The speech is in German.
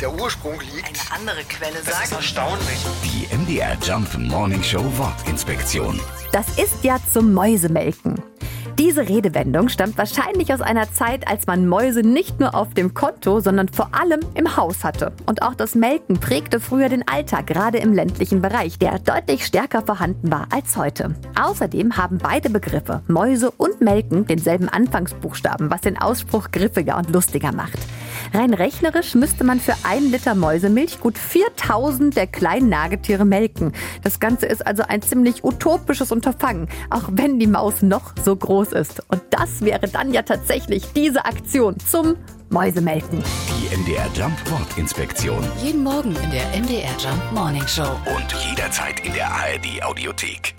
der Ursprung liegt. Eine andere Quelle Das ist sagt. erstaunlich. Die MDR Jump Morning Show Wortinspektion. Das ist ja zum Mäusemelken. Diese Redewendung stammt wahrscheinlich aus einer Zeit, als man Mäuse nicht nur auf dem Konto, sondern vor allem im Haus hatte. Und auch das Melken prägte früher den Alltag, gerade im ländlichen Bereich, der deutlich stärker vorhanden war als heute. Außerdem haben beide Begriffe, Mäuse und Melken, denselben Anfangsbuchstaben, was den Ausspruch griffiger und lustiger macht. Rein rechnerisch müsste man für ein Liter Mäusemilch gut 4000 der kleinen Nagetiere melken. Das Ganze ist also ein ziemlich utopisches Unterfangen, auch wenn die Maus noch so groß ist. Und das wäre dann ja tatsächlich diese Aktion zum Mäusemelken. Die MDR Jump Wortinspektion. Jeden Morgen in der MDR Jump Morning Show. Und jederzeit in der ARD Audiothek.